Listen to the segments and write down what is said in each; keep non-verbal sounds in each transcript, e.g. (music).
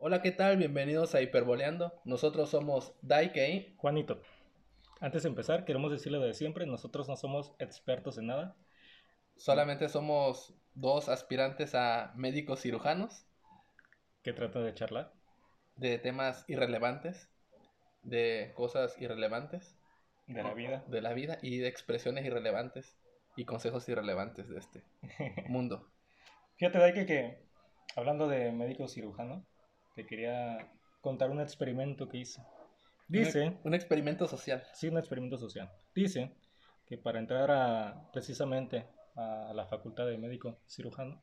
Hola, ¿qué tal? Bienvenidos a Hiperboleando. Nosotros somos Daikei. Juanito, antes de empezar, queremos decirle de siempre, nosotros no somos expertos en nada. Solamente somos dos aspirantes a médicos cirujanos que tratan de charlar de temas irrelevantes, de cosas irrelevantes. De la vida. De la vida y de expresiones irrelevantes y consejos irrelevantes de este (laughs) mundo. Fíjate, Daike, que hablando de médico cirujano, te quería contar un experimento que hice. Dice. Un, experimento social. Sí, un experimento social. Dice que para entrar a, precisamente a la facultad de médico cirujano,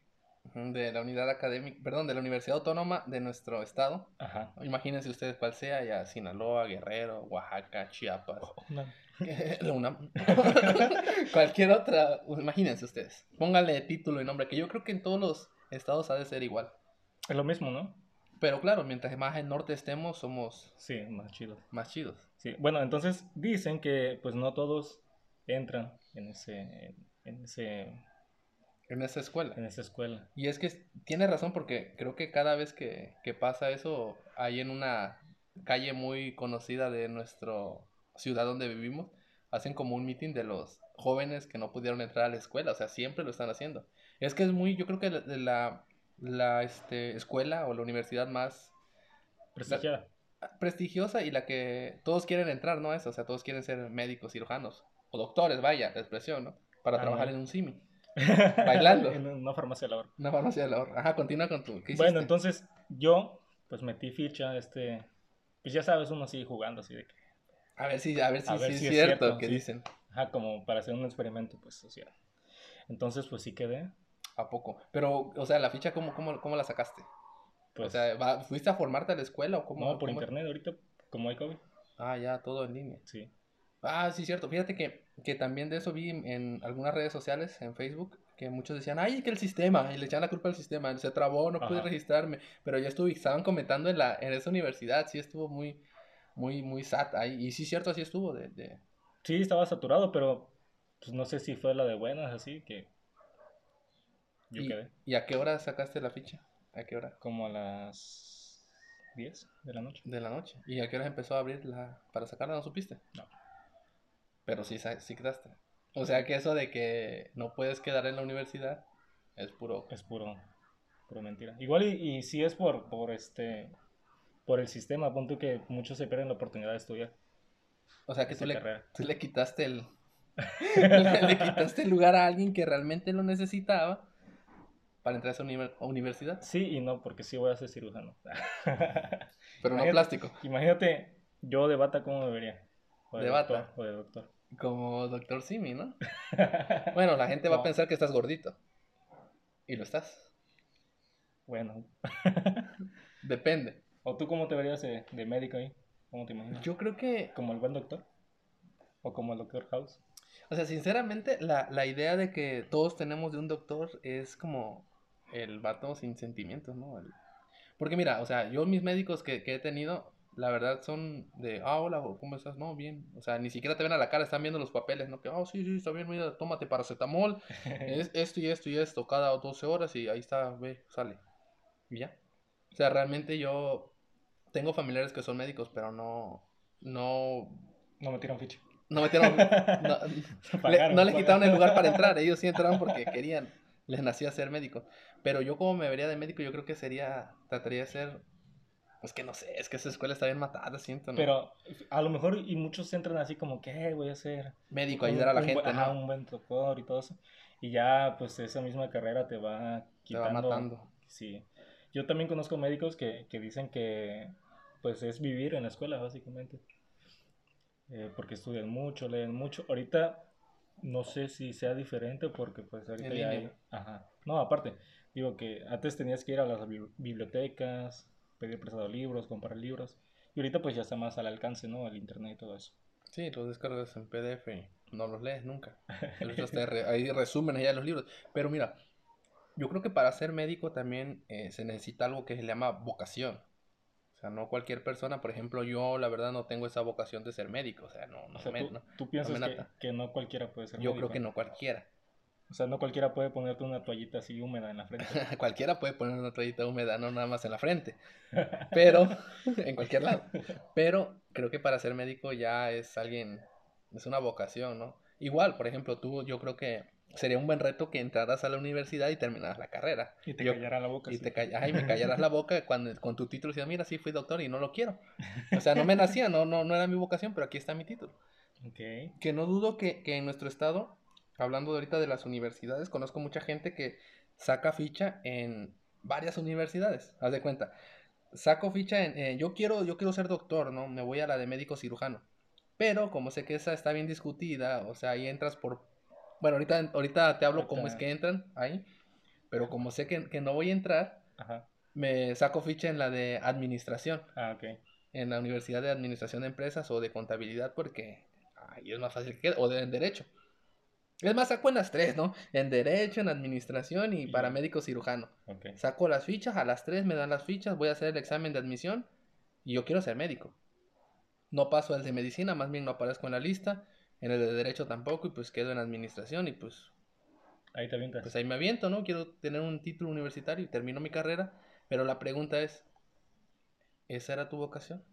de la unidad académica, perdón, de la Universidad Autónoma de nuestro estado. Ajá. Imagínense ustedes cuál sea, ya Sinaloa, Guerrero, Oaxaca, Chiapas. Oh, (laughs) (laughs) Cualquier otra, imagínense ustedes. Pónganle título y nombre, que yo creo que en todos los estados ha de ser igual. Es lo mismo, ¿no? Pero claro, mientras más en norte estemos, somos... Sí, más chidos. Más chidos. Sí, bueno, entonces dicen que pues no todos entran en ese... En ese en esa escuela. En esa escuela. Y es que tiene razón porque creo que cada vez que, que pasa eso, hay en una calle muy conocida de nuestra ciudad donde vivimos, hacen como un meeting de los jóvenes que no pudieron entrar a la escuela, o sea, siempre lo están haciendo. Es que es muy, yo creo que la, la, este, escuela o la universidad más prestigiosa. prestigiosa y la que todos quieren entrar, ¿no? Es, o sea, todos quieren ser médicos, cirujanos o doctores, vaya, la expresión, ¿no? Para ah, trabajar en un CIMI. (laughs) Bailando. en una farmacia de la Una farmacia de la Ajá, continúa con tu. bueno, entonces yo, pues metí ficha, este. Pues ya sabes, uno sigue jugando así de que. A ver si, a ver si, es cierto, que dicen. Ajá, como para hacer un experimento, pues social. Entonces, pues sí quedé. ¿A poco? Pero, o sea, la ficha, ¿cómo, cómo, cómo la sacaste? Pues, o sea, ¿fuiste a formarte a la escuela o cómo? No, por internet, ahorita, como hay COVID. Ah, ya, todo en línea. Sí. Ah, sí, cierto. Fíjate que, que también de eso vi en, algunas redes sociales, en Facebook, que muchos decían, ay, que el sistema, y le echaban la culpa al sistema, se trabó, no pude registrarme, pero ya estuve, estaban comentando en, la, en esa universidad, sí estuvo muy, muy, muy sat ahí, y sí, cierto, así estuvo. De, de... Sí, estaba saturado, pero pues no sé si fue la de buenas, así que yo ¿Y, quedé. ¿Y a qué hora sacaste la ficha? ¿A qué hora? Como a las 10 de la noche. De la noche. ¿Y a qué hora empezó a abrir la... para sacarla? ¿No supiste? No. Pero sí, sí quedaste. O sea que eso de que no puedes quedar en la universidad es puro. Es puro, puro mentira. Igual y, y si es por, por este por el sistema, punto que muchos se pierden la oportunidad de estudiar. O sea que tú le, tú le, quitaste el (laughs) (laughs) le, quitaste el lugar a alguien que realmente lo necesitaba para entrar a esa universidad. Sí y no, porque sí voy a ser cirujano. (laughs) Pero no plástico. Imagínate yo de bata cómo me vería. de, bata. O de doctor. Como Doctor Simi, ¿no? (laughs) bueno, la gente va a pensar que estás gordito. Y lo estás. Bueno. (laughs) Depende. ¿O tú cómo te verías de, médico ahí? ¿Cómo te imaginas? Yo creo que... ¿Como el buen doctor? ¿O como el doctor House? O sea, sinceramente, la, la idea de que todos tenemos de un doctor es como el vato sin sentimientos, ¿no? Porque mira, o sea, yo mis médicos que, que he tenido, la verdad son de, ah, hola, ¿cómo estás? No, bien. O sea, ni siquiera te ven a la cara, están viendo los papeles, ¿no? Que, oh, sí, sí, está bien, mira, tómate paracetamol, (laughs) es esto y esto y esto, cada 12 horas y ahí está, ve, sale. Y ya. O sea, realmente yo tengo familiares que son médicos, pero no, no... No metieron ficha. No metieron, (laughs) no, no les quitaron el lugar para entrar, ellos sí entraron porque querían, les nacía ser médico. Pero yo como me vería de médico, yo creo que sería, trataría de ser es que no sé, es que esa escuela está bien matada, siento, ¿no? Pero a lo mejor, y muchos entran así como que, voy a ser... Médico, ayudar a la gente, ¿no? un buen doctor y todo eso. Y ya, pues, esa misma carrera te va quitando... Te va matando. Sí. Yo también conozco médicos que, que dicen que, pues, es vivir en la escuela, básicamente. Eh, porque estudian mucho, leen mucho. Ahorita, no sé si sea diferente porque, pues, ahorita ya hay... Ajá. No, aparte, digo que antes tenías que ir a las bibliotecas pedir prestado libros, comprar libros. Y ahorita pues ya está más al alcance, ¿no? El internet y todo eso. Sí, los descargas en PDF y no los lees nunca. Ahí resumen ya los libros. Pero mira, yo creo que para ser médico también eh, se necesita algo que se llama vocación. Sea, no cualquier persona, por ejemplo, yo la verdad no tengo esa vocación de ser médico. O sea, no, no, tú, piensas que, no cualquiera puede ser médico. Yo creo que no cualquiera. O sea, no cualquiera puede ponerte una toallita así húmeda en la frente. (laughs) cualquiera puede poner una toallita húmeda, no nada más en la frente. Pero, (laughs) en cualquier lado. Pero creo que para ser médico ya es alguien, es una vocación, ¿no? Igual, por ejemplo, tú, yo creo que sería un buen reto que entraras a la universidad y terminaras la carrera. Y te callaras la boca. Y te ay, me (laughs) callaras la boca cuando, con tu título y decías, mira, sí, fui doctor y no lo quiero. O sea, no me nacía, no, no, no era mi vocación, pero aquí está mi título. Okay. Que no dudo que, que en nuestro estado hablando ahorita de las universidades, conozco mucha gente que saca ficha en varias universidades. Haz de cuenta. Saco ficha en. Eh, yo, quiero, yo quiero ser doctor, ¿no? Me voy a la de médico cirujano. Pero como sé que esa está bien discutida, o sea, ahí entras por. Bueno, ahorita, ahorita te hablo cómo es que entran ahí. Pero como sé que, que no voy a entrar, me saco ficha en la de administración. Ah, ok. En la Universidad de Administración de Empresas o de Contabilidad, porque ahí es más fácil que. O de Derecho. Es más, saco en las tres, ¿no? En Derecho, en Administración y paramédico cirujano. Saco las fichas, a las tres me dan las fichas, voy a hacer el examen de admisión y yo quiero ser médico. No paso al de medicina, más bien no aparezco en la lista. En el de Derecho tampoco y pues quedo en Administración y pues... Ahí te avientas. Pues ahí me aviento, ¿no? Quiero tener un título universitario y termino mi carrera. Pero la pregunta es, ¿esa era tu vocación?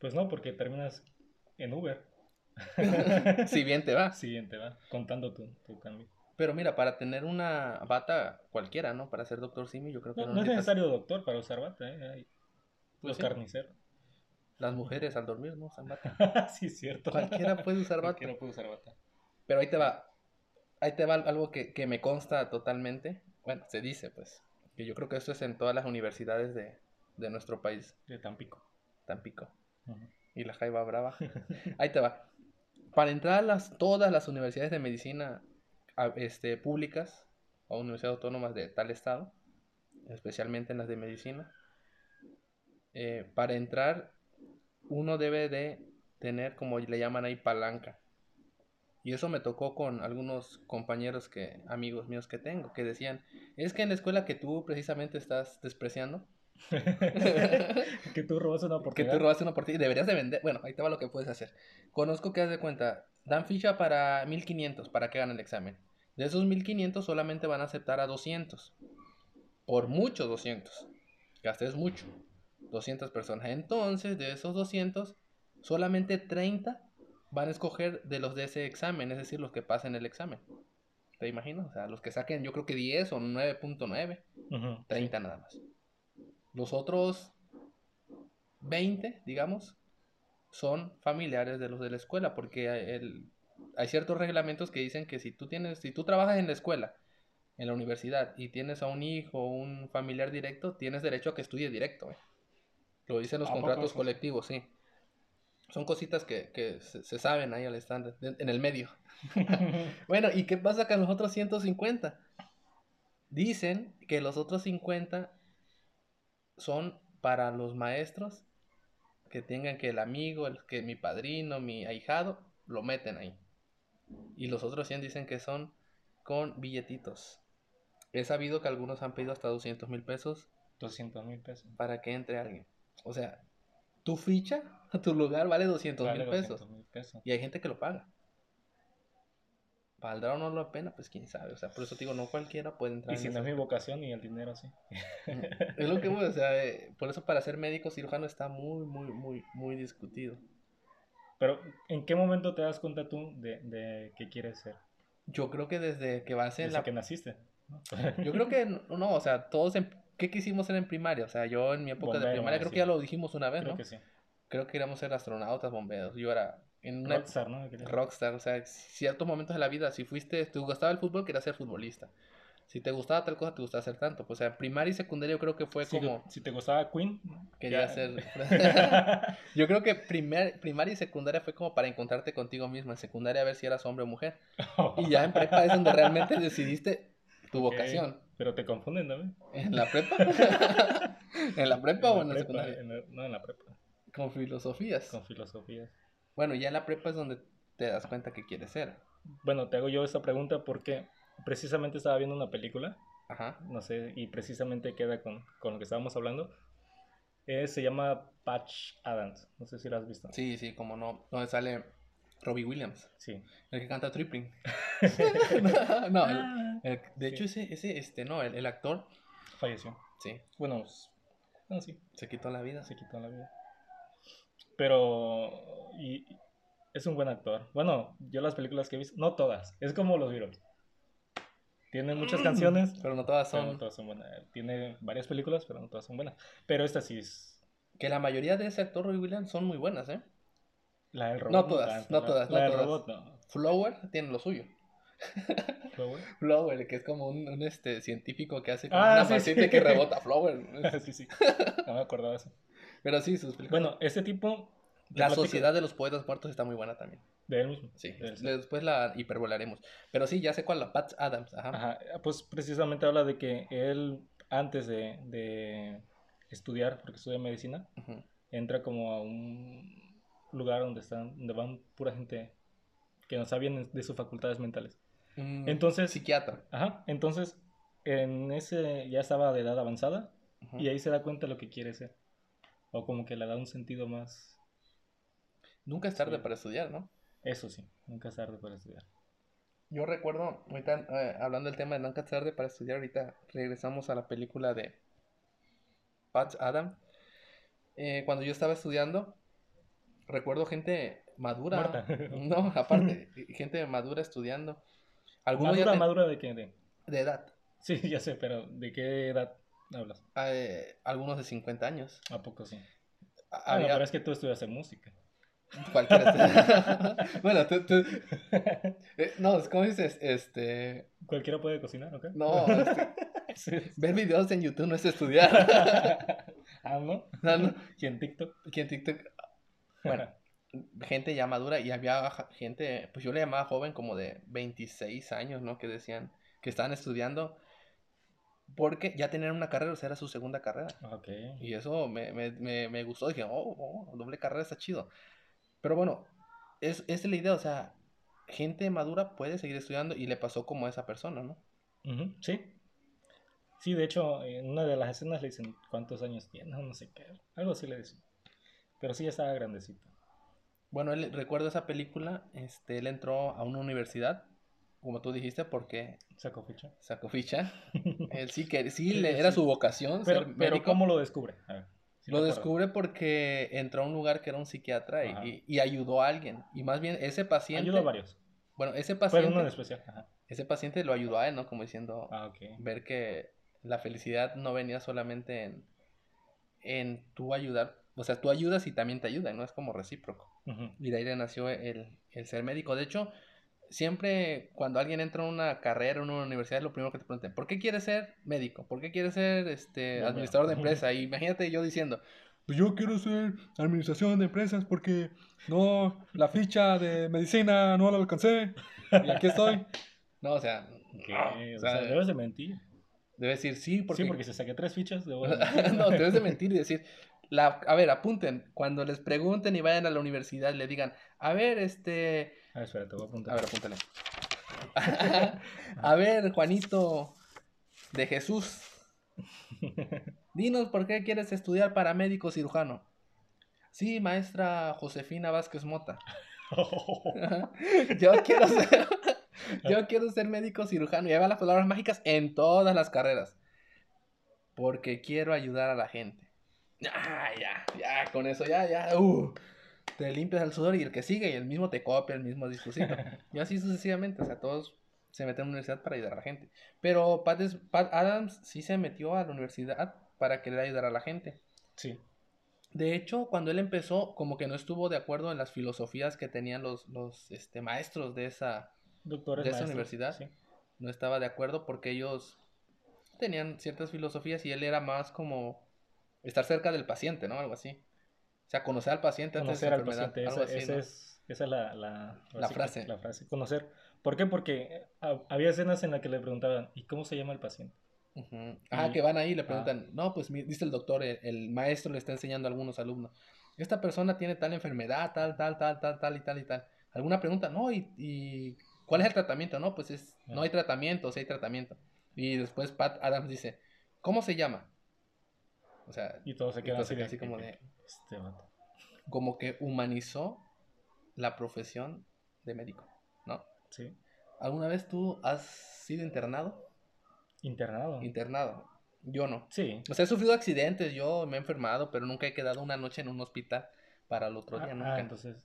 Pues no, porque terminas en Uber. (laughs) si bien te va. Si bien te va, contando tu, tu cambio. Pero mira, para tener una bata cualquiera, ¿no? Para ser doctor Simi, yo creo que no, no, es necesario doctor para usar bata, ¿eh? Pues los carniceros. Las mujeres al dormir, ¿no? Usan bata. (laughs) sí, es cierto. Cualquiera puede usar bata. Cualquiera puede usar bata. Pero ahí te va. Ahí te va algo que, que me consta totalmente. Bueno, se dice, pues. Que yo creo que esto es en todas las universidades de, de nuestro país. De Tampico. Tampico. Y la Jaiba Brava. (laughs) ahí te va para entrar a las, todas las universidades de medicina este, públicas o universidades autónomas de tal estado, especialmente en las de medicina, eh, para entrar uno debe de tener, como le llaman ahí, palanca. Y eso me tocó con algunos compañeros que, amigos míos que tengo, que decían, es que en la escuela que tú precisamente estás despreciando, (laughs) que tú robas una oportunidad. Que tú robas una oportunidad. Deberías de vender. Bueno, ahí te va lo que puedes hacer. Conozco que haz de cuenta. Dan ficha para 1500 para que hagan el examen. De esos 1500 solamente van a aceptar a 200. Por mucho 200. Que es mucho. 200 personas. Entonces, de esos 200, solamente 30 van a escoger de los de ese examen. Es decir, los que pasen el examen. ¿Te imaginas? O sea, los que saquen yo creo que 10 o 9.9. 30 nada más. Los otros 20, digamos, son familiares de los de la escuela, porque hay ciertos reglamentos que dicen que si tú tienes, si tú trabajas en la escuela, en la universidad, y tienes a un hijo o un familiar directo, tienes derecho a que estudie directo. Eh. Lo dicen los contratos colectivos, sí. Son cositas que, se, saben ahí al estándar, en el medio. (laughs) (laughs) bueno, ¿y qué pasa con los otros 150? Dicen que los otros 50 son para los maestros que tengan que el amigo, el, que mi padrino, mi ahijado, lo meten ahí. Y los otros 100 dicen que son con billetitos. He sabido que algunos han pedido hasta 200 mil pesos. 200 mil pesos. Para que entre alguien. O sea, tu ficha, (laughs) tu lugar vale 200 mil pesos. Y hay gente que lo paga. ¿Valdrá o no la pena? Pues quién sabe. O sea, por eso digo, no cualquiera puede entrar. Y si no es mi vocación y el dinero sí. es lo que o sea, eh, por eso para ser médico cirujano está muy, muy, muy, muy discutido. Pero, ¿en qué momento te das cuenta tú de, de qué quieres ser? Yo creo que desde que vas en desde la... que naciste. Yo creo que, no, o sea, todos, en... ¿qué quisimos ser en primaria? O sea, yo en mi época de primaria creo que ya lo dijimos una vez, creo ¿no? que sí. Creo que íbamos a ser astronautas, bomberos. Yo era en rockstar, ¿no? Rockstar, o sea, ciertos momentos de la vida, si fuiste, te gustaba el fútbol, querías ser futbolista. Si te gustaba tal cosa, te gustaba hacer tanto. Pues, o sea, primaria y secundaria yo creo que fue como... Si te gustaba Queen. Quería ser... (laughs) yo creo que primer, primaria y secundaria fue como para encontrarte contigo mismo. En secundaria a ver si eras hombre o mujer. (laughs) y ya en prepa es donde realmente decidiste tu vocación. Pero te confunden también. (laughs) ¿En la prepa? ¿En la prepa o en la secundaria? no, en la prepa. Con filosofías. Con filosofías. Bueno, ya en la prepa es donde te das cuenta que quieres ser. Bueno, te hago yo esta pregunta porque precisamente estaba viendo una película. Ajá. No sé, y precisamente queda con, con lo que estábamos hablando. Eh, se llama Patch Adams. No sé si la has visto. Sí, sí, como no. Donde sale Robbie Williams. Sí. El que canta Tripling. (laughs) (laughs) no, ah. de hecho ese, ese, este, no, el, actor... Falleció. Sí. Bueno, no, sí. Se quitó la vida. Se quitó la vida. Pero... Y, es un buen actor. Bueno, yo las películas que he visto, no todas, es como los Beatles. Tiene muchas mm. canciones, pero no todas son. no todas son buenas. Tiene varias películas, pero no todas son buenas. Pero esta sí es. Que la mayoría de ese actor Roy Williams son muy buenas, ¿eh? La del robot. No todas, no, todas. La, del robot, no. Flower tiene lo suyo. (laughs) Flower. Flower, que es como un, este, científico que hace como ah, una paciente que (laughs) rebota Flower. (laughs) sí, sí. No me acordaba eso. Pero sí, sus películas. Bueno, este tipo la Sociedad de los Poetas Muertos está muy buena también. De él mismo. Sí, después la hipervolaremos. Pero sí, ya sé cuál, la Pat Adams. Ajá. Pues precisamente habla de que él, antes de, de estudiar, porque estudia medicina, entra como a un lugar donde, están, donde van pura gente que no sabían de sus facultades mentales. entonces. Psiquiatra. Ajá. Entonces, en ese ya estaba de edad avanzada y ahí se da cuenta de lo que quiere ser. O como que le da un sentido más Nunca es tarde para estudiar, ¿no? Eso sí, nunca es tarde para estudiar. Yo recuerdo, ahorita eh, hablando del tema de nunca es tarde para estudiar, ahorita regresamos a la película de Patch Adam. Eh, cuando yo estaba estudiando, recuerdo gente madura. (laughs) No, aparte, (laughs) gente madura estudiando. ¿Algunos ¿Madura, madura de qué? De... de edad. Sí, (laughs) ya sé, pero ¿de qué edad hablas? Eh, algunos de 50 años. ¿A poco sí? Ah, pero es que tú estudias en música. Cualquiera. bueno, tú, tú... Eh, no, ¿cómo dices? Este... Cualquiera puede cocinar, ¿ok? No, este... ver videos en YouTube no es estudiar. ah, ¿no? No, no. ¿Y en TikTok? ¿Y en TikTok? Bueno, (laughs) gente ya madura y había gente, pues yo le llamaba joven como de 26 años, ¿no? Que decían que estaban estudiando porque ya tenían una carrera, o sea, era su segunda carrera. Okay. Y eso me, me, me, me gustó. Dije, oh, oh, doble carrera está chido. Pero bueno, es, es la idea, o sea, gente madura puede seguir estudiando y le pasó como a esa persona, ¿no? sí. Sí, de hecho, en una de las escenas le dicen cuántos años tiene, no, sé qué, algo así le dicen. Pero sí, ya estaba grandecito. Bueno, él, recuerdo esa película, este, él entró a una universidad, como tú dijiste, porque... Sacó ficha. Sacó ficha. (laughs) él sí que sí, le, era su vocación. Pero, pero ¿cómo lo descubre? A ver lo descubre porque entró a un lugar que era un psiquiatra y, ayudó a alguien. Y más bien ese paciente... Ayudó a varios. Bueno, ese paciente... uno en especial. Ese paciente lo ayudó a él, ¿no? Como diciendo... Ah, ver que la felicidad no venía solamente en, en tú ayudar. O sea, tú ayudas y también te ayudan, ¿no? Es como recíproco. Y de ahí nació el, el ser médico. De hecho, siempre cuando alguien entra a una carrera, en una universidad, lo primero que te preguntan, ¿por qué quieres ser médico? ¿Por qué quieres ser este, administrador de empresa? Y imagínate yo diciendo, pues yo quiero ser administración de empresas porque no, la ficha de medicina no la alcancé y aquí estoy. No, o sea, o, sea, debes de mentir. Debes decir sí porque... Sí, porque se saqué tres fichas. De... (laughs) no, debes de mentir y decir, la, a ver, apunten, cuando les pregunten y vayan a la universidad, le digan, a ver, este a ver, espera, te voy a apuntar. A ver, apúntale. (laughs) a ver, Juanito de Jesús. (laughs) Dinos por qué quieres estudiar para médico cirujano. Sí, maestra Josefina Vázquez Mota. (laughs) yo quiero ser yo quiero ser médico cirujano y ahí van las palabras mágicas en todas las carreras. Porque quiero ayudar a la gente. Ya, ya, ya, con eso ya, ya. Uh te limpias el sudor y el que sigue y el mismo te copia el mismo dispositivo. (laughs) y así sucesivamente, o sea, todos se meten a la universidad para ayudar a la gente. Pero Pat, Adams sí se metió a la universidad para querer ayudar a la gente. Sí. De hecho, cuando él empezó, como que no estuvo de acuerdo en las filosofías que tenían los, los este, maestros de esa, Doctores de esa universidad. No estaba de acuerdo porque ellos tenían ciertas filosofías y él era más como estar cerca del paciente, ¿no? Algo así. O sea, conocer al paciente conocer al paciente, esa, es, esa es la, la, la frase. La frase, conocer. ¿Por qué? Porque había escenas en las que le preguntaban, ¿y cómo se llama el paciente? Ah, que van ahí y le preguntan, no, pues dice el doctor, el, maestro le está enseñando a algunos alumnos, esta persona tiene tal enfermedad, tal, tal, tal, tal, tal y tal y tal. ¿Alguna pregunta? No, ¿y, y cuál es el tratamiento? No, pues es, no hay tratamiento, o sea, hay tratamiento. Y después Pat Adams dice, ¿cómo se llama? O sea, y todo se queda así, como de... Este como que humanizó la profesión de médico, ¿no? Sí. ¿Alguna vez tú has sido internado? Internado. Internado. Yo no. Sí. O sea, he sufrido accidentes, yo me he enfermado, pero nunca he quedado una noche en un hospital para el otro día, ah, nunca. Ah, entonces.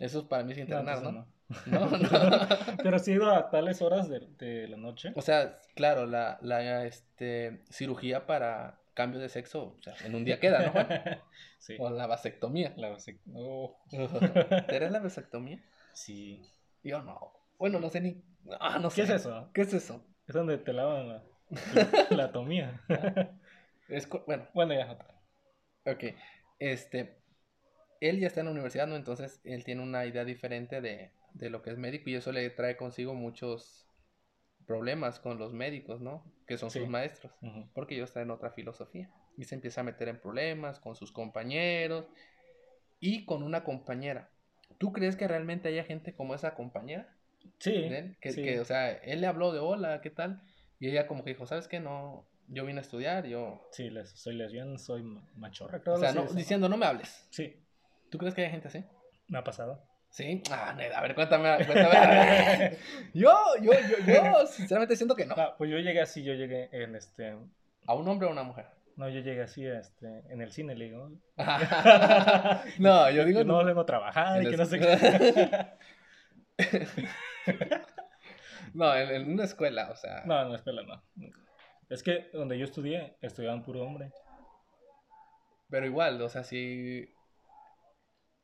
Eso para mí es internar, ¿no? ¿no? No, no. (laughs) Pero has ido a tales horas de, de, la noche. O sea, claro, la, la este, cirugía para cambio de sexo, o sea, en un día queda, ¿no? (laughs) sí. O la vasectomía. La vasectomía. Oh. (laughs) ¿Eres la vasectomía? Sí. Yo no. Bueno, no sé ni. Ah, no sé. ¿Qué es eso? ¿Qué es eso? Es donde te lavan la, (laughs) la, atomía. es, bueno. Bueno, ya otra. Ok. Este. Él ya está en la universidad, ¿no? Entonces él tiene una idea diferente de, de lo que es médico y eso le trae consigo muchos problemas con los médicos, ¿no? Que son sus maestros, porque ellos traen otra filosofía y se empieza a meter en problemas con sus compañeros y con una compañera. ¿Tú crees que realmente haya gente como esa compañera? Sí, que, que, o sea, él le habló de hola, ¿qué tal? Y ella como que dijo, ¿sabes qué? No, yo vine a estudiar, yo... Sí, soy lesbiana, soy machorra. o sea, diciendo, no me hables. Sí. ¿Tú crees que hay gente así? Me ha pasado. Sí, ah, a ver, cuéntame, cuéntame. (laughs) yo, yo, yo, yo, sinceramente siento que no. Pues yo llegué así, yo llegué en este. ¿A un hombre o a una mujer? No, yo llegué así, este, en el cine, le digo. (laughs) no, yo digo. no, vengo a trabajar y que no sé qué. (laughs) no, en, una escuela, o sea. No, en una escuela no. Es que donde yo estudié, estudiaban puro hombre. Pero igual, o sea, si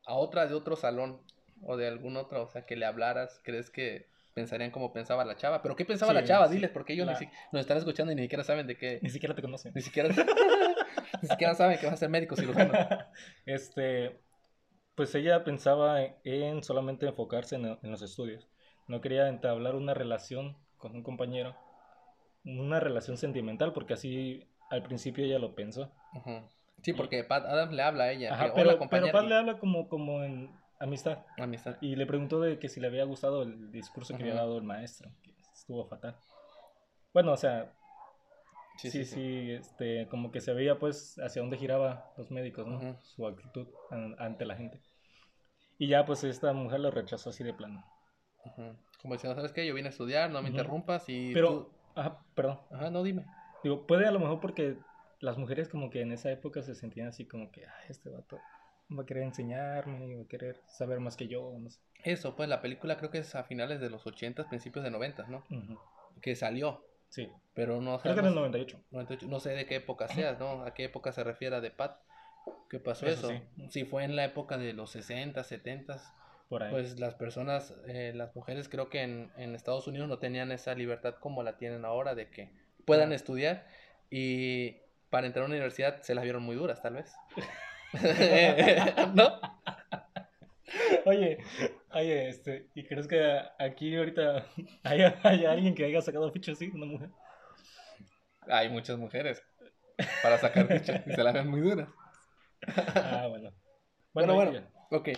a otra de otro salón o de algún otro, o sea, que le hablaras, ¿crees que pensarían como pensaba la chava? ¿Pero qué pensaba la chava? Diles, porque ellos nos están escuchando y ni siquiera saben de qué... Ni siquiera te conocen. Ni siquiera, (laughs) ni siquiera saben que vas a ser médico cirujano. (laughs) este, pues ella pensaba en solamente enfocarse en, los estudios. No quería entablar una relación con un compañero, una relación sentimental, porque así al principio ella lo pensó. Sí, porque Pat Adams le habla a ella. pero, pero Pat le habla como, como en Amistad. Amistad. Y le preguntó de que si le había gustado el discurso que había dado el maestro, que estuvo fatal. Bueno, o sea, sí, sí, sí, este, como que se veía pues hacia dónde giraba los médicos, ¿no? Su actitud ante la gente. Y ya pues esta mujer lo rechazó así de plano. Como diciendo, ¿sabes qué? Yo vine a estudiar, no me interrumpas y... Pero, ajá, perdón. Ajá, no, dime. Digo, puede a lo mejor porque las mujeres como que en esa época se sentían así como que, ay, este vato va a querer enseñarme, va a querer saber más que yo, no sé. Eso, pues la película creo que es a finales de los 80, principios de 90, ¿no? Que salió. Sí. Pero no Creo que en el 98. No sé de qué época sea, ¿no? A qué época se refiere de Pat. ¿Qué pasó eso? Si fue en la época de los 60, 70, Por ahí. pues las personas, eh, las mujeres creo que en, en, Estados Unidos no tenían esa libertad como la tienen ahora de que puedan estudiar y para entrar a una universidad se las vieron muy duras tal vez. (laughs) (laughs) ¿No? Oye, oye, este, ¿y crees que aquí ahorita hay, alguien que haya sacado ficha así, una mujer? Hay muchas mujeres para sacar ficha y se las ven muy duras. Ah, bueno. Bueno, bueno, ok.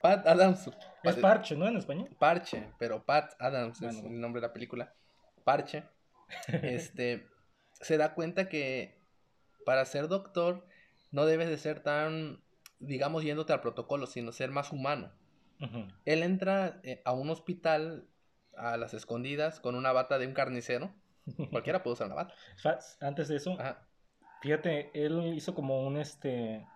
Pat Adams. Es Parche, ¿no? En español. Parche, pero Pat Adams es el nombre de la película. Parche. (laughs) Este, se da cuenta que para ser doctor no debes de ser tan, digamos, yéndote al protocolo, sino ser más humano. Él entra eh, a un hospital a las escondidas con una bata de un carnicero. (laughs) Cualquiera puede usar una bata. Antes de eso, fíjate, él hizo como un este,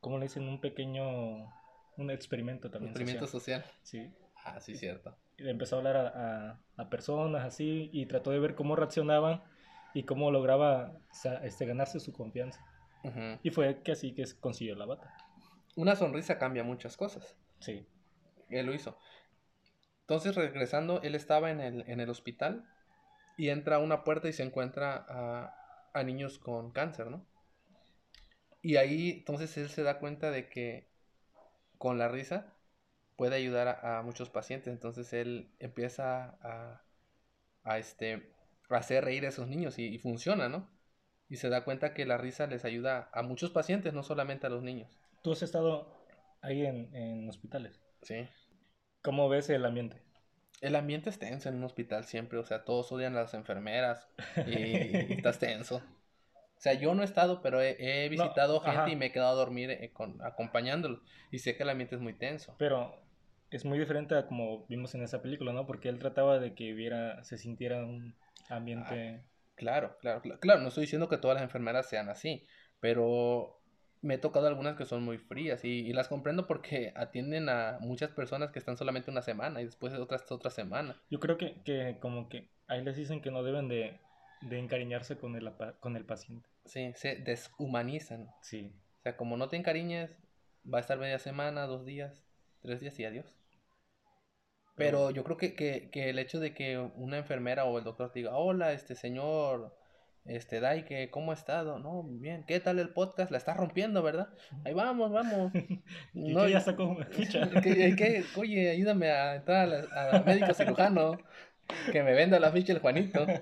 ¿cómo le dicen? Un pequeño, un experimento también. Experimento social. Sí. Ah, sí, cierto. Y empezó a hablar a, a, personas así y trató de ver cómo reaccionaban y cómo lograba este, ganarse su confianza. Y fue que así que consiguió la bata. Una sonrisa cambia muchas cosas. Sí. Él lo hizo. Entonces, regresando, él estaba en el, en el hospital y entra a una puerta y se encuentra a, a niños con cáncer, ¿no? Y ahí, entonces, él se da cuenta de que con la risa puede ayudar a, muchos pacientes. Entonces, él empieza a, a, este, hacer reír a esos niños y funciona, ¿no? Y se da cuenta que la risa les ayuda a muchos pacientes, no solamente a los niños. ¿Tú has estado ahí en, hospitales? Sí. ¿Cómo ves el ambiente? El ambiente es tenso en un hospital siempre, o sea, todos odian a las enfermeras y, estás tenso. O sea, yo no he estado, pero he, visitado gente y me he quedado a dormir eh, con, acompañándolos y sé que el ambiente es muy tenso. Pero es muy diferente a como vimos en esa película, ¿no? Porque él trataba de que hubiera, se sintiera un ambiente... Ah, claro, claro, claro, claro, no estoy diciendo que todas las enfermeras sean así, pero me he tocado algunas que son muy frías y, las comprendo porque atienden a muchas personas que están solamente una semana y después otras otra semana. Yo creo que, que como que ahí les dicen que no deben de, de encariñarse con el, con el paciente. Sí, se deshumanizan. Sí. O sea, como no te encariñes, va a estar media semana, dos días, tres días y adiós. Pero yo creo que, que, que el hecho de que una enfermera o el doctor te diga, hola, este señor este, Dai, que ¿cómo ha estado? No, bien. ¿Qué tal el podcast? La está rompiendo, ¿verdad? Ahí vamos, vamos. (laughs) no, ya sacó ficha. (laughs) oye, ayúdame a entrar a, médico cirujano. Que me venda la ficha el Juanito. (laughs)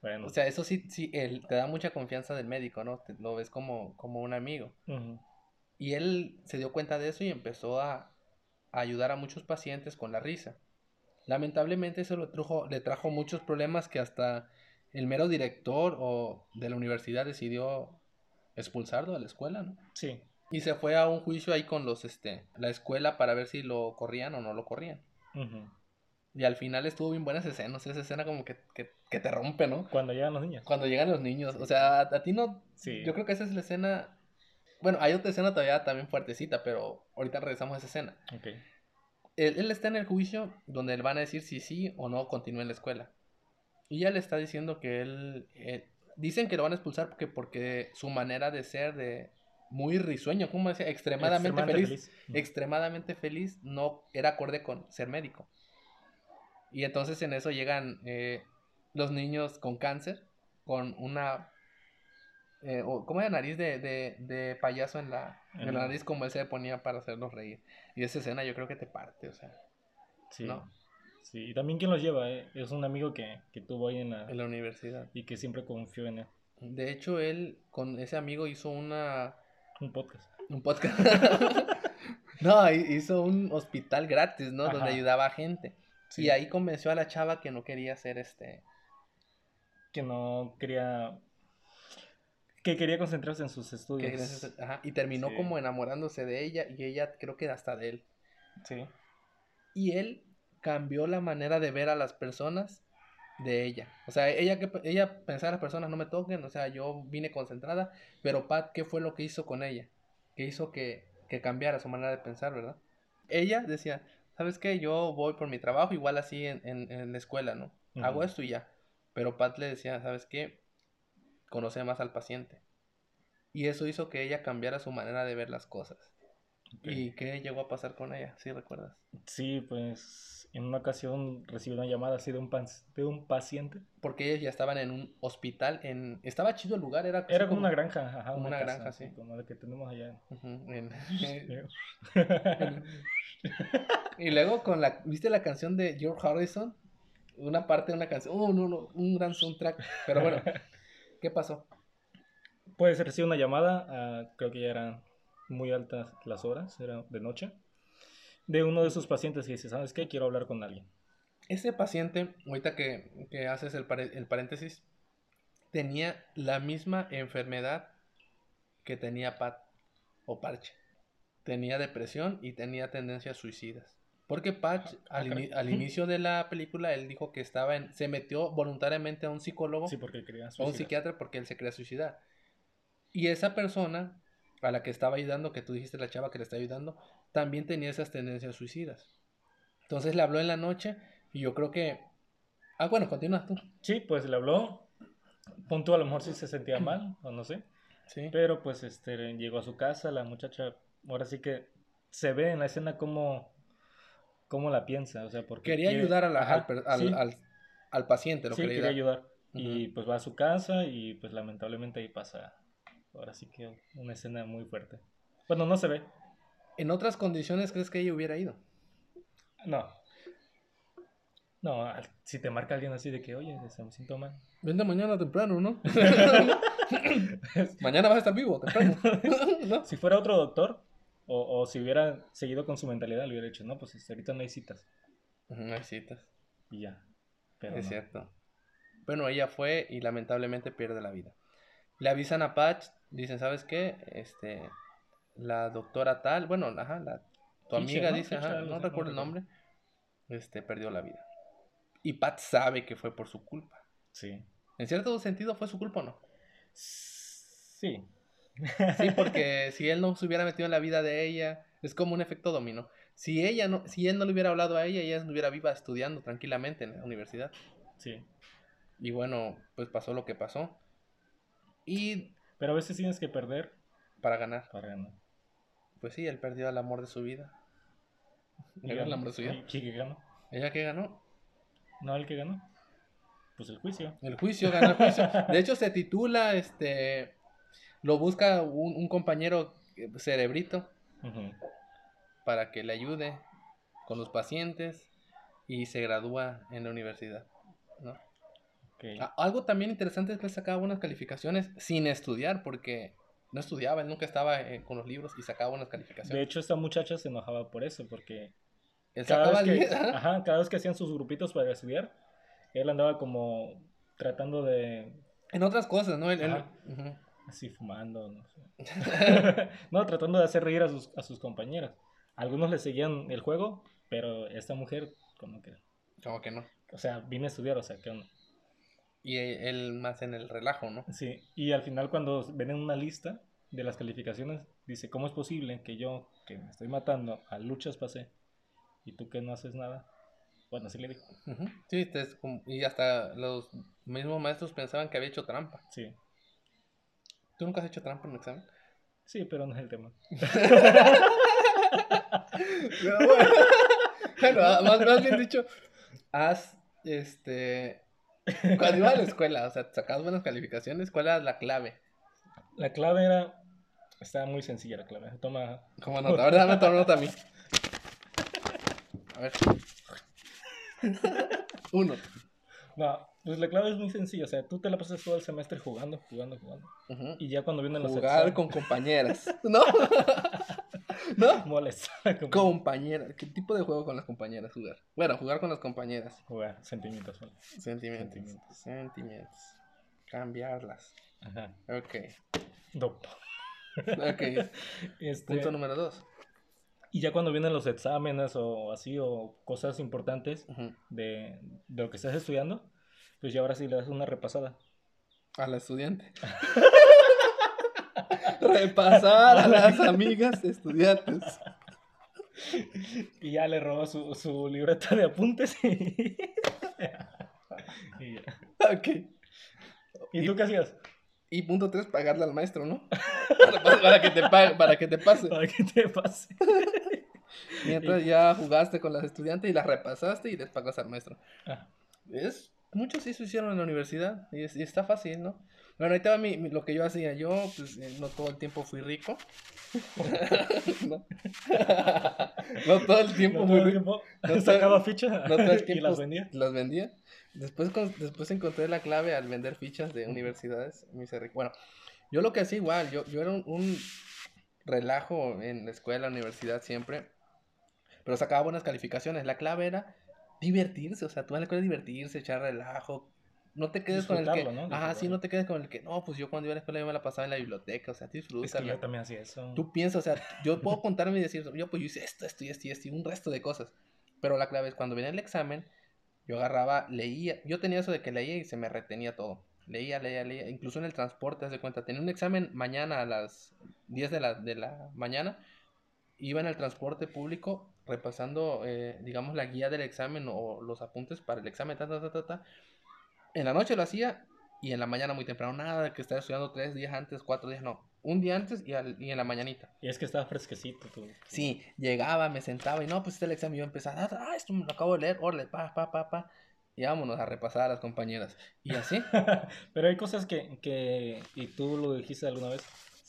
Bueno. O sea, eso sí, sí, él te da mucha confianza del médico, ¿no? Te, lo ves como, como un amigo. Y él se dio cuenta de eso y empezó a, a, ayudar a muchos pacientes con la risa. Lamentablemente eso le trajo, le trajo muchos problemas que hasta el mero director o de la universidad decidió expulsarlo de la escuela, ¿no? Sí. Y se fue a un juicio ahí con los, este, la escuela para ver si lo corrían o no lo corrían. Y al final estuvo bien buena esa escena, esa escena como que, que, te rompe, ¿no? Cuando llegan los niños. Cuando llegan los niños, o sea, a, ti no... Sí. Yo creo que esa es la escena... Bueno, hay otra escena todavía también fuertecita, pero ahorita regresamos a esa escena. Ok. Él, él está en el juicio donde le van a decir si sí o no continúa en la escuela. Y ya le está diciendo que él... Eh, dicen que lo van a expulsar porque, porque su manera de ser, de muy risueño, como decía, extremadamente, feliz, extremadamente feliz, no era acorde con ser médico. Y entonces en eso llegan eh, los niños con cáncer, con una... Eh, ¿Cómo era nariz de, de, de payaso en la, en la nariz como él se ponía para hacerlos reír? Y esa escena yo creo que te parte, o sea. Sí. ¿no? Sí, y también quien los lleva, eh? es un amigo que, que tuvo ahí en la, en la universidad. Y que siempre confió en él. De hecho, él con ese amigo hizo una... Un podcast. Un podcast. (laughs) no, hizo un hospital gratis, ¿no? Donde ayudaba a gente. Y ahí convenció a la chava que no quería hacer este... Que no quería... Que quería concentrarse en sus estudios. Ajá, y terminó como enamorándose de ella y ella creo que hasta de él. Sí. Y él cambió la manera de ver a las personas de ella. O sea, ella que ella pensaba las personas no me toquen, o sea, yo vine concentrada, pero Pat, ¿qué fue lo que hizo con ella? Que hizo que, que cambiara su manera de pensar, ¿verdad? Ella decía, ¿sabes qué? Yo voy por mi trabajo, igual así en, en, la escuela, ¿no? Hago esto y ya. Pero Pat le decía, ¿sabes qué? Conoce más al paciente. Y eso hizo que ella cambiara su manera de ver las cosas. ¿Y qué llegó a pasar con ella? ¿Sí recuerdas? Sí, pues en una ocasión recibí una llamada así de un, de un paciente. Porque ellos ya estaban en un hospital, en... Estaba chido el lugar, era... Era como, una granja, ajá. Como una, granja, sí. Como la que tenemos allá. (laughs) (laughs) y luego con la... ¿Viste la canción de George Harrison? Una parte de una canción... Oh, no, no, un gran soundtrack. Pero bueno, ¿qué pasó? Pues recibí una llamada, ah, creo que ya eran muy altas las horas, era de noche de uno de sus pacientes y dice, ¿sabes qué? Quiero hablar con alguien. Ese paciente, ahorita que, que haces el, el paréntesis, tenía la misma enfermedad que tenía Pat o Parche. Tenía depresión y tenía tendencias suicidas. Porque Patch, ah, al, al, inicio de la película, él dijo que estaba en. Se metió voluntariamente a un psicólogo. Sí, porque quería O un psiquiatra porque él se quería suicidar. Y esa persona a la que estaba ayudando, que tú dijiste la chava que le está ayudando, también tenía esas tendencias suicidas. Entonces le habló en la noche y yo creo que... Ah, bueno, continúa tú. Sí, pues le habló. Punto a lo mejor sí se sentía (clears throat) mal, o no sé. Sí. Pero pues este, llegó a su casa, la muchacha, ahora sí que se ve en la escena cómo, cómo la piensa, o sea, porque... Quería ayudar a la, al, al, paciente, lo sí, quería, ayudar. Y pues va a su casa y pues lamentablemente ahí pasa, ahora sí que una escena muy fuerte. Bueno, no se ve, ¿En otras condiciones crees que ella hubiera ido? No. No, si te marca alguien así de que, oye, me siento mal. Vente mañana temprano, ¿no? (laughs) mañana vas a estar vivo, temprano. (laughs) (laughs) Si fuera otro doctor, o, o, si hubiera seguido con su mentalidad, le hubiera dicho, no, pues este, ahorita no hay citas. No hay citas. Y ya. Pero es cierto. Bueno, ella fue y lamentablemente pierde la vida. Le avisan a Patch, dicen, ¿sabes qué? Este, la doctora tal, bueno, ajá, la, tu amiga dice, no recuerdo el nombre, este, perdió la vida. Y Pat sabe que fue por su culpa. Sí. ¿En cierto sentido fue su culpa o no? Sí. Sí, (laughs) porque si él no se hubiera metido en la vida de ella, es como un efecto dominó. Si ella no, si él no le hubiera hablado a ella, ella estuviera viva estudiando tranquilamente en la universidad. Sí. Y bueno, pues pasó lo que pasó. Y. Pero a veces tienes que perder. Para ganar. Para ganar. Pues sí, él perdió el amor de su vida. el amor de su vida? ¿Quién ganó? ¿Ella que ganó? No, el que ganó. Pues el juicio. El juicio, ganó el juicio. (laughs) De hecho, se titula, este. Lo busca un, compañero eh, cerebrito para que le ayude con los pacientes y se gradúa en la universidad. ¿no? Algo también interesante es que él sacaba buenas calificaciones sin estudiar, porque no estudiaba, él nunca estaba eh, con los libros y sacaba buenas calificaciones. De hecho, esta muchacha se enojaba por eso, porque cada, vez que, ajá, cada vez que hacían sus grupitos para estudiar, él andaba como tratando de... En otras cosas, ¿no? Así fumando, no sé. (laughs) no, tratando de hacer reír a sus, a sus compañeras. Algunos le seguían el juego, pero esta mujer como que... Como que no. O sea, vine a estudiar, o sea, que no. Y él más en el relajo, ¿no? Sí, y al final cuando ven en una lista de las calificaciones, dice, ¿cómo es posible que yo, que me estoy matando, a luchas pasé, y tú que no haces nada? Bueno, así le dijo. Sí, y hasta los mismos maestros pensaban que había hecho trampa. Sí. ¿Tú nunca has hecho trampa en un examen? Sí, pero no es el tema. (laughs) bueno, más, más bien dicho, has, este, cuando iba a la escuela, o sea, sacabas buenas calificaciones, ¿cuál era la clave? La clave era. Estaba muy sencilla la clave. Toma. Como nota. Ahora dame tomar nota a mí. A ver. (laughs) Uno. No, pues la clave es muy sencilla. O sea, tú te la pasas todo el semestre jugando, jugando, jugando. Y ya cuando vienen los Jugar con compañeras. (laughs) ¿No? ¿No? Molesta. Compañera. ¿Qué tipo de juego con las compañeras jugar? Bueno, jugar con las compañeras. Jugar, sentimientos. Sentimientos. Sentimientos. Sentimientos. Cambiarlas. Ajá. Ok. Dopo. ok. (laughs) Este... Punto número dos. Y ya cuando vienen los exámenes o así, o cosas importantes de, de, lo que estás estudiando, pues ya ahora sí le das una repasada. A la estudiante. (laughs) repasar a las amigas estudiantes. Y ya le robó su, su libreta de apuntes y... (laughs) Ok. ¿Y, tú qué hacías? Y punto tres, pagarle al maestro, ¿no? Para, que, te para que te pase. Para que te pase. Mientras ya jugaste con las estudiantes y las repasaste y les pagas al maestro. Ah. Es, muchos sí se hicieron en la universidad y, y está fácil, ¿no? Bueno, ahí te va mi, lo que yo hacía. Yo, pues, eh, no todo el tiempo fui rico. (laughs) (laughs) no. todo el tiempo fui rico. No sacaba fichas (laughs) no todo el tiempo y las vendía. Las vendía. Después, después encontré la clave al vender fichas de universidades. Me hice rico. Bueno, yo lo que hacía igual. Yo, yo era un, relajo en la escuela, universidad siempre. Pero sacaba buenas calificaciones. La clave era divertirse. O sea, tú en la escuela divertirse, echar relajo, no te quedes con el que. ¿no? Ajá, sí, no te quedes con el que. No, pues yo cuando iba a la escuela yo me la pasaba en la biblioteca. O sea, disfruta. Es que yo también hacía eso. Tú piensas, o sea, yo puedo contarme y decir, yo pues yo hice esto, esto y esto y esto y un resto de cosas. Pero la clave es cuando venía el examen, yo agarraba, leía. Yo tenía eso de que leía y se me retenía todo. Leía, leía, leía. Incluso en el transporte, haz de cuenta. Tenía un examen mañana a las 10 de la, de la mañana. Iba en el transporte público repasando, eh, digamos, la guía del examen o los apuntes para el examen, ta, ta, ta, ta, ta en la noche lo hacía y en la mañana muy temprano. Nada de que estar estudiando tres días antes, cuatro días, no. Un día antes y, y en la mañanita. Y es que estaba fresquecito tú. Sí, llegaba, me sentaba y no, pues este el examen yo empezaba, ah, esto me lo acabo de leer, orle, pa, pa, pa, pa. Y vámonos a repasar a las compañeras. Y así. (laughs) Pero hay cosas que, que, y tú lo dijiste alguna vez,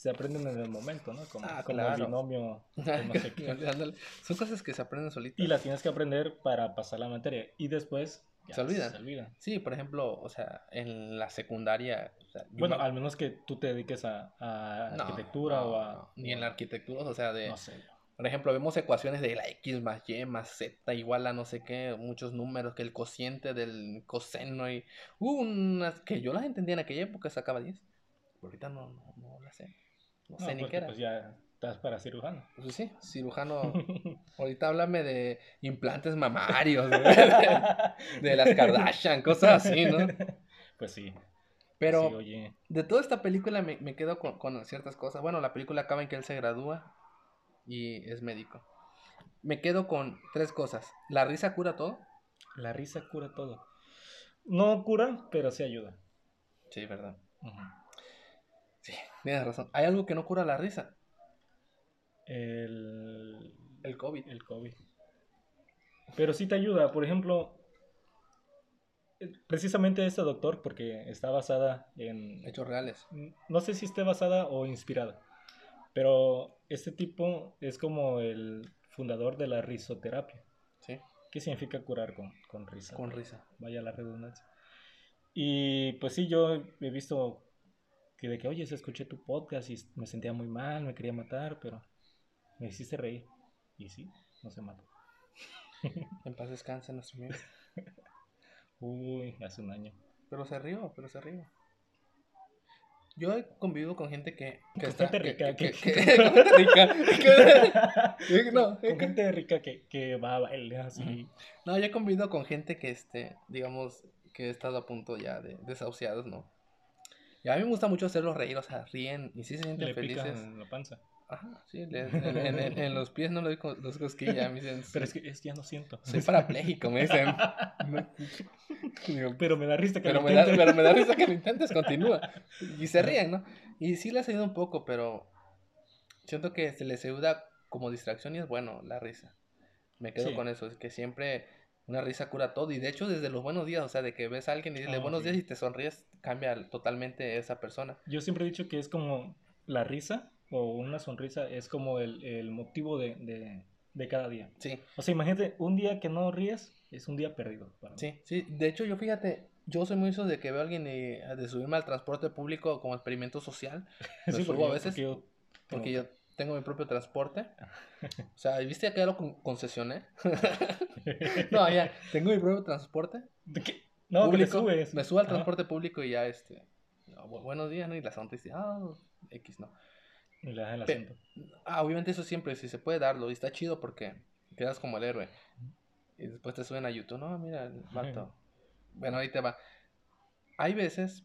se aprenden en el momento, ¿no? Como, ah, como el binomio. (laughs) (laughs) Son cosas que se aprenden solitas. Y las tienes que aprender para pasar la materia. Y después se olvida. Sí, por ejemplo, o sea, en la secundaria. bueno, al menos que tú te dediques a, arquitectura o a. Ni en la arquitectura, o sea, de. No sé. Por ejemplo, vemos ecuaciones de la X más Y más Z igual a no sé qué, muchos números, que el cociente del coseno y. Hubo unas que yo las entendía en aquella época, sacaba 10. Pero ahorita no, no, no las sé. No, sé ni qué era. Pues ya estás para cirujano. Pues sí, cirujano. (laughs) Ahorita háblame de implantes mamarios, (laughs) de, las Kardashian, cosas así, ¿no? Pues sí. Pero de toda esta película me, me quedo con, con, ciertas cosas. Bueno, la película acaba en que él se gradúa y es médico. Me quedo con tres cosas. ¿La risa cura todo? La risa cura todo. No cura, pero sí ayuda. Sí, verdad. Sí, tienes razón. ¿Hay algo que no cura la risa? El... El COVID. El COVID. Pero sí te ayuda. Por ejemplo, precisamente este doctor, porque está basada en... Hechos reales. No sé si esté basada o inspirada. Pero este tipo es como el fundador de la risoterapia. Sí. ¿Qué significa curar con, con risa? Con risa. Vaya la redundancia. Y pues sí, yo he visto que de que, oye, se escuché tu podcast y me sentía muy mal, me quería matar, pero me hiciste reír. Y sí, no se mató. (laughs) en paz descansa nuestro amigo. (laughs) Uy, hace un año. Pero se rió, pero se rió. Yo he convivido con gente que, que está... Gente rica. Que, con gente rica que, que va a bailar así. No, yo he convivido con gente que, este, digamos, que he estado a punto ya de desahuciados, ¿no? Y a mí me gusta mucho hacerlos reír, o sea, ríen y sí se sienten Le felices. en la panza. Ajá, sí, en, en, los pies no lo digo los cosquillas, me dicen. (laughs) Pero es que es, ya no siento. Soy parapléjico, me dicen. (laughs) pero me da risa que pero lo me intentes. Da, pero me da risa que lo intentes, continúa. (laughs) Y se ríen, ¿no? Y sí les ayuda un poco, pero siento que se les ayuda como distracción y es bueno la risa. Me quedo con eso, es que siempre una risa cura todo. Y de hecho, desde los buenos días, o sea, de que ves a alguien y dices oh, buenos días y te sonríes, cambia totalmente esa persona. Yo siempre he dicho que es como la risa o una sonrisa es como el, el motivo de, de, de, cada día. Sí. O sea, imagínate, un día que no ríes es un día perdido. sí, sí. De hecho, yo fíjate, yo soy muy eso de que veo a alguien y, de subirme al transporte público como experimento social. (laughs) sí, subo a veces. Porque yo, porque yo tengo mi propio transporte. (laughs) O sea, ¿viste que ya lo concesioné? (laughs) no, ya, tengo mi propio transporte. ¿De qué? No, público. subes. Me subo al transporte público y ya, este, buenos días, ¿no? Y la sonrisa dice, ah, X, ¿no? Y le das el acento. Ah, obviamente eso siempre, si se puede darlo, y está chido porque quedas como el héroe. Y después te suben a YouTube, no, mira, el vato. bueno, ahí te va. Hay veces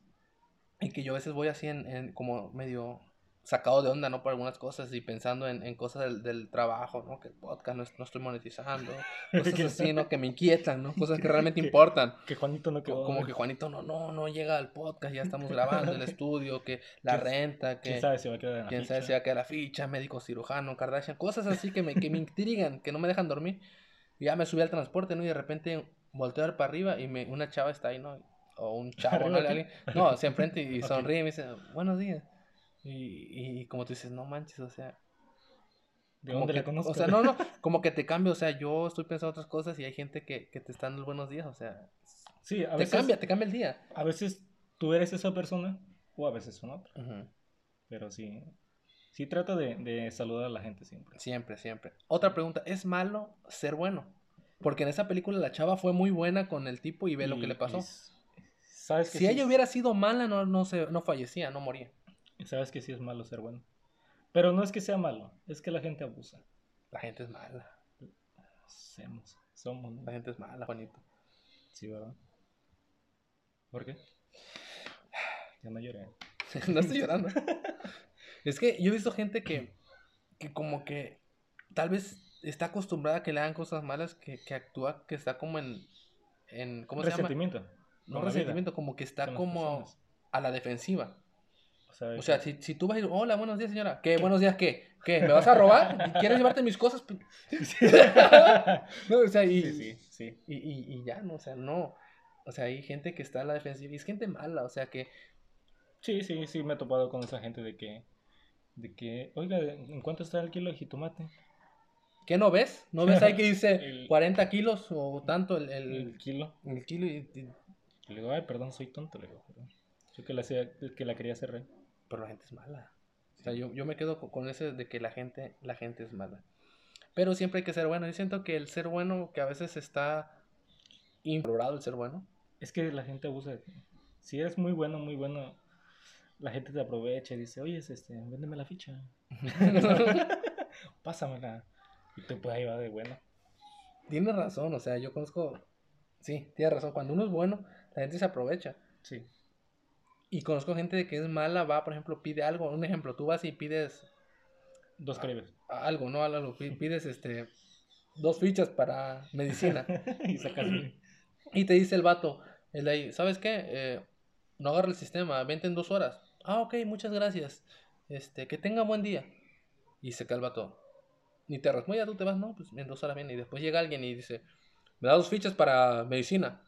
en que yo a veces voy así en, en como medio sacado de onda, ¿no? Por algunas cosas y pensando en, en cosas del, del, trabajo, ¿no? Que el podcast no, no estoy monetizando, (laughs) cosas así, ¿no? (laughs) Que me inquietan, ¿no? Cosas que realmente importan. Que Juanito no quedó. Como que Juanito no, no, no llega al podcast, ya estamos grabando el (laughs) estudio, que la renta, que... ¿Quién sabe si va a quedar la ¿Quién sabe si va a quedar la ficha, médico cirujano, Kardashian, cosas así que me, que me intrigan, que no me dejan dormir. Y ya me subí al transporte, ¿no? Y de repente volteo a ver para arriba y me, una chava está ahí, ¿no? O un chavo, ¿no? No, se enfrenta y sonríe y me dice, buenos días. Y, y como tú dices, no manches, o sea. ¿De dónde le conozco? O sea, no, no, (laughs) como que te cambia, o sea, yo estoy pensando otras cosas y hay gente que, que te está dando buenos días, o sea. Sí, a veces. Te cambia, te cambia el día. A veces tú eres esa persona o a veces son otros. Pero sí, sí trata de, de, saludar a la gente siempre. Siempre, siempre. Otra pregunta, ¿es malo ser bueno? Porque en esa película la chava fue muy buena con el tipo y ve lo que le pasó. ¿sabes que si ella hubiera sido mala, no, no, se, no fallecía, no moría. Sabes que sí es malo ser bueno. Pero no es que sea malo, es que la gente abusa. La gente es mala. Somos, somos. La gente es mala, Juanito. Sí, ¿verdad? ¿Por qué? Ya no lloré. (laughs) no estoy llorando. es que yo he visto gente que, que como que tal vez está acostumbrada a que le hagan cosas malas, que, que actúa, que está como en, en ¿cómo se llama? No resentimiento, como que está como a la defensiva. O sea, si, si, tú vas a ir, hola, buenos días, señora. ¿Qué? ¿Buenos días qué? ¿Qué? ¿Me vas a robar? ¿Quieres llevarte mis cosas? (laughs) no, o sea, y, sí, sí, Y, y, y, ya, no, o sea, no. O sea, hay gente que está a la defensiva y es gente mala, o sea que... Sí, sí, sí, me he topado con esa gente de que, de que, oiga, ¿en cuánto está el kilo de jitomate? ¿Qué no ves? ¿No ves ahí que dice (laughs) 40 kilos o tanto el, el, kilo? El kilo y, Le digo, ay, perdón, soy tonto, le digo, Yo que la, que la quería hacer pero la gente es mala. O sea, yo, yo me quedo con ese de que la gente, la gente es mala. Pero siempre hay que ser bueno. Yo siento que el ser bueno, que a veces está infravalorado el ser bueno. Es que la gente abusa de ti. Si eres muy bueno, muy bueno, la gente te aprovecha y dice, oye, este, véndeme la ficha. (laughs) Pásamela. Y tú pues ahí va de bueno. Tienes razón, o sea, yo conozco, sí, tienes razón, cuando uno es bueno, la gente se aprovecha. Sí. Y conozco gente que es mala, va, por ejemplo, pide algo, un ejemplo, tú vas y pides... Dos cremes. Algo, ¿no? Algo, (laughs) pides este, dos fichas para medicina. (laughs) y sacas... Y te dice el vato, el de ahí, ¿sabes qué? Eh, no agarra el sistema, vente en dos horas. Ah, ok, muchas gracias. Este, que tenga buen día. Y se calva todo. Ni te ya tú te vas, no, pues en dos horas viene. Y después llega alguien y dice, me da dos fichas para medicina.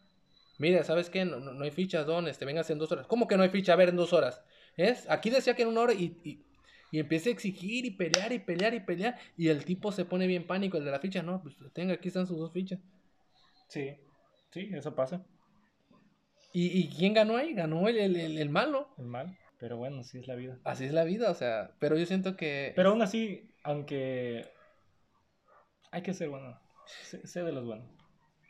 Mire, ¿sabes qué? No, no, hay fichas, don, este, vengas en dos horas. ¿Cómo que no hay ficha? A ver, en dos horas. ¿Es? Aquí decía que en una hora y, y, y empieza a exigir y pelear y pelear y pelear. Y el tipo se pone bien pánico, el de la ficha, no, pues tenga, aquí están sus dos fichas. Sí, sí, eso pasa. ¿Y, quién ganó ahí? Ganó el, el, el, malo. El mal. Pero bueno, así es la vida. Así es la vida, o sea, pero yo siento que... Pero aún así, aunque... Hay que ser bueno. Sé, de los buenos.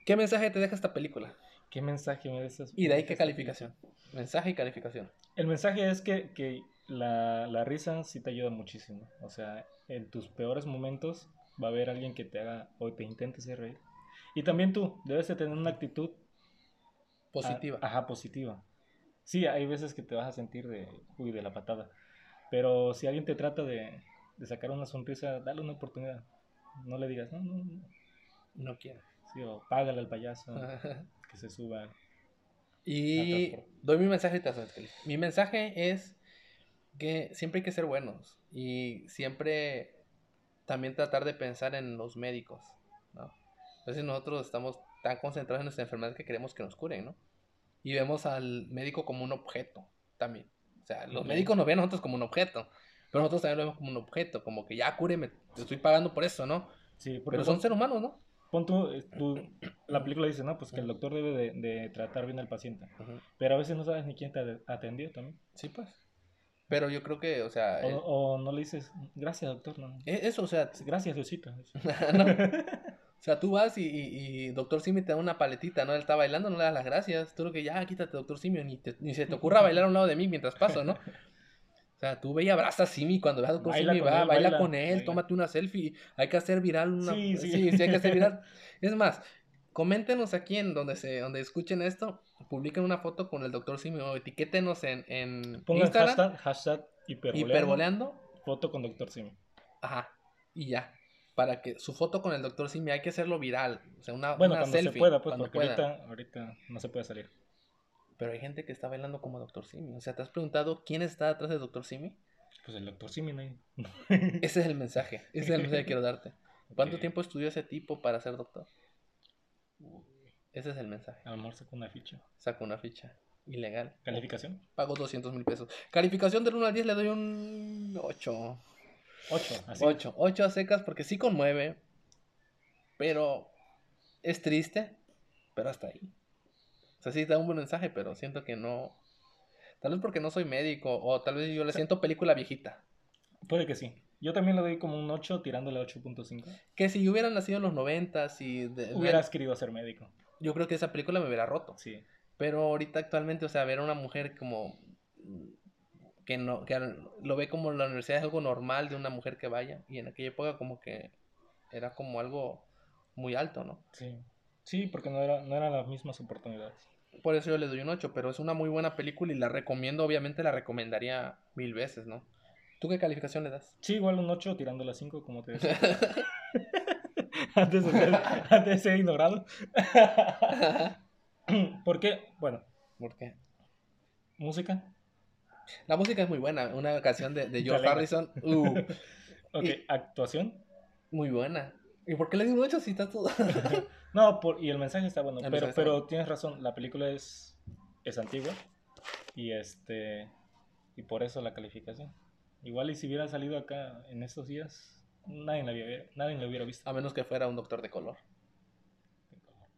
¿Qué mensaje te deja esta película? ¿Qué mensaje me deja? ¿Y de ahí qué calificación? Mensaje y calificación. El mensaje es que, que la, la, risa sí te ayuda muchísimo. O sea, en tus peores momentos va a haber alguien que te haga o te intente hacer reír. Y también tú debes de tener una actitud Positiva. ajá, positiva. Sí, hay veces que te vas a sentir de, uy, de la patada. Pero si alguien te trata de, de sacar una sonrisa, dale una oportunidad. No le digas, no, no, no. No quiero. Sí, o págale al payaso, (laughs) que se suba. Y doy mi mensaje, Mi mensaje es que siempre hay que ser buenos y siempre también tratar de pensar en los médicos, ¿no? A veces nosotros estamos tan concentrados en nuestra enfermedad que queremos que nos curen, ¿no? Y vemos al médico como un objeto también. O sea, los médicos nos ven a nosotros como un objeto, pero nosotros también lo vemos como un objeto, como que ya cúreme, te estoy pagando por eso, ¿no? Sí, pero son seres humanos, ¿no? Pon eh, tú, la película dice, no, pues que el doctor debe de, de tratar bien al paciente. Pero a veces no sabes ni quién te atendió también. Sí, pues. Pero yo creo que, o sea... O, no le dices, gracias, doctor, no. E, eso, o sea... Gracias, Diosito. (laughs) no. O sea, tú vas y, y, Doctor Simi te da una paletita, ¿no? Él está bailando, no le das las gracias. Tú lo que ya, quítate, Doctor Simi, ni, ni se te ocurra bailar a un lado de mí mientras paso, ¿no? O sea, tú ve y abraza a Simi cuando veas a Doctor Simi, va, baila, con él, tómate una selfie. Hay que hacer viral una. Sí, sí, sí, hay que hacer viral. (laughs) Es más, coméntenos aquí en donde se donde escuchen esto, publiquen una foto con el Doctor Simi o etiquétenos en, en Instagram. Hashtag, hashtag hiperboleando, hiperboleando. Foto con Doctor Simi. Ajá. Y ya para que su foto con el doctor Simi hay que hacerlo viral. O sea, una, bueno, cuando se pueda, pues, porque Ahorita, ahorita no se puede salir. Pero hay gente que está bailando como doctor Simi. O sea, ¿te has preguntado quién está detrás del doctor Simi? Pues el doctor Simi no hay. ese es el mensaje. Ese es el mensaje que quiero darte. ¿Cuánto tiempo estudió ese tipo para ser doctor? Ese es el mensaje. A lo mejor sacó una ficha. Sacó una ficha. Ilegal. ¿Calificación? Pago 200 mil pesos. Calificación del 1 al 10 le doy un 8. 8, así. 8, 8 a secas porque sí conmueve, pero es triste, pero hasta ahí. O sea, sí da un buen mensaje, pero siento que no. Tal vez porque no soy médico, o tal vez yo le siento película viejita. Puede que sí. Yo también le doy como un 8 tirándole 8.5. Que si yo hubiera nacido en los 90 y... Hubieras querido ser médico. Yo creo que esa película me hubiera roto. Sí. Pero ahorita actualmente, o sea, ver a una mujer como que no que lo ve como la universidad es algo normal de una mujer que vaya y en aquella época como que era como algo muy alto, ¿no? Sí. Sí, porque no era no eran las mismas oportunidades. Por eso yo le doy un 8, pero es una muy buena película y la recomiendo, obviamente la recomendaría mil veces, ¿no? ¿Tú qué calificación le das? Sí, igual un 8 tirando la 5, como te decía. (laughs) (laughs) antes, de ser, antes de ser ignorado. (laughs) ¿Por qué? Bueno. ¿Por qué? Música. La música es muy buena. Una canción de, de George Harrison. Uh. ok, ¿actuación? Muy buena. ¿Y por qué le digo mucho si está todo? no, por, y el mensaje está bueno. pero pero tienes razón, la película es, es antigua. Y este y por eso la calificación. Igual y si hubiera salido acá en estos días, nadie la, hubiera, nadie la hubiera visto. A menos que fuera un doctor de color. De color.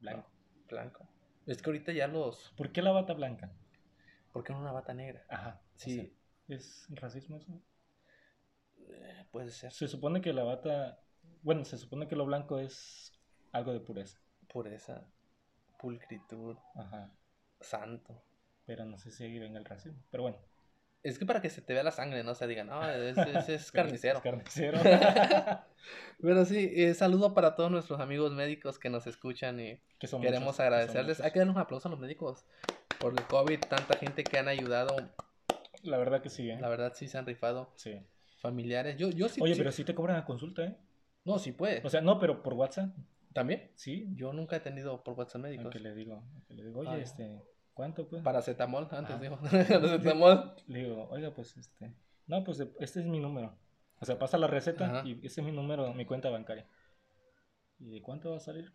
Blanco. blanco. Es que ahorita ya los... ¿Por qué la bata blanca? ¿Por no una bata negra? Ajá. Sí. ¿Es racismo eso? Eh, puede ser. Se supone que la bata. Bueno, se supone que lo blanco es algo de pureza. Pureza, pulcritud, Ajá. santo. Pero no sé si ahí venga el racismo. Pero bueno. Es que para que se te vea la sangre, no o se digan, no, ese, (laughs) es carnicero. carnicero. (laughs) Pero sí, eh, saludo para todos nuestros amigos médicos que nos escuchan y queremos agradecerles. Hay que darle un aplauso a los médicos por el COVID, tanta gente que han ayudado. La verdad que sí, ¿eh? La verdad sí se han rifado. Sí. Familiares. Yo, yo sí. Oye, pero sí te cobran a consulta, ¿eh? No, sí puede. O sea, no, pero por WhatsApp. ¿También? Sí. Yo nunca he tenido por WhatsApp médicos. Que le digo, que le digo, oye, este, ¿cuánto pues? Paracetamol, antes ah. digo. (laughs) Paracetamol. Le digo, oiga, pues este, no, pues este es mi número. O sea, pasa la receta y ese es mi número, mi cuenta bancaria. ¿Y de cuánto va a salir?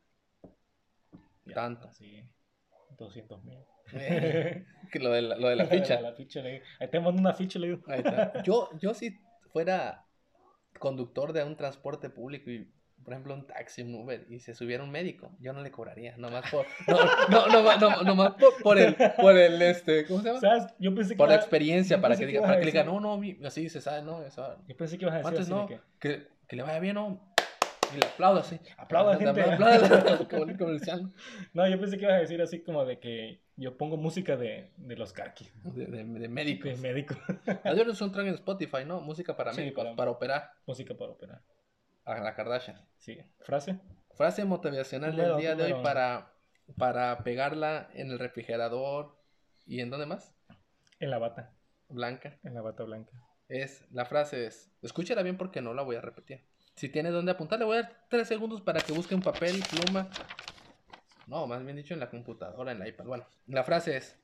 Tanto. Sí, 200 mil. que lo de la, lo de (laughs) la ficha. la ficha Ahí te mando una ficha, le digo. Ahí está. (laughs) Yo, yo si fuera conductor de un transporte público y por ejemplo, un taxi, un Uber, y se subiera un médico, yo no le cobraría, nomás por, no, no, no, no, nomás por, por, el, por el, este, ¿cómo se llama? ¿Sabes? Yo pensé que por la experiencia, para que, diga, para que diga, no, no, así se sabe, no, eso. Yo pensé que ibas a decir Antes no, que... que, le vaya bien, no, y le aplaudo así, aplauda gente, aplauda, (laughs) comercial. No, yo pensé que ibas a decir así como de que yo pongo música de, de los carquis. De, de, de médicos. De médicos. Hay un track en Spotify, ¿no? Música para médicos, para operar. Música para operar a la Kardashian. Sí. ¿Frase? Frase motivacional del día de hoy para, para pegarla en el refrigerador. ¿Y en dónde más? En la bata. Blanca. En la bata blanca. Es, la frase es, escúchala bien porque no la voy a repetir. Si tiene dónde apuntar, le voy a dar tres segundos para que busque un papel, pluma. No, más bien dicho en la computadora, en la iPad. Bueno, la frase es,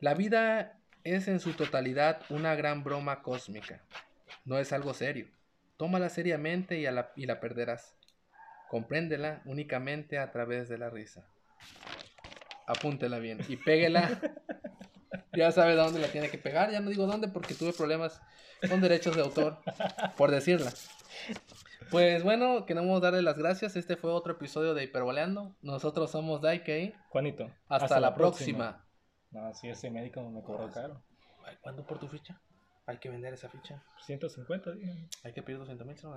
la vida es en su totalidad una gran broma cósmica. No es algo serio. Tómala seriamente y, la, y la perderás. Compréndela únicamente a través de la risa. Apúntela bien y péguela. (laughs) ya sabe dónde la tiene que pegar. Ya no digo dónde porque tuve problemas con derechos de autor por decirla. Pues bueno, queremos darle las gracias. Este fue otro episodio de Hiperboleando. Nosotros somos Daikei. Juanito. Hasta, la, próxima. No, si ese médico me cobró caro. ¿Cuándo por tu ficha? Hay que vender esa ficha. 150, dije. Hay que pedir 200 mil, se lo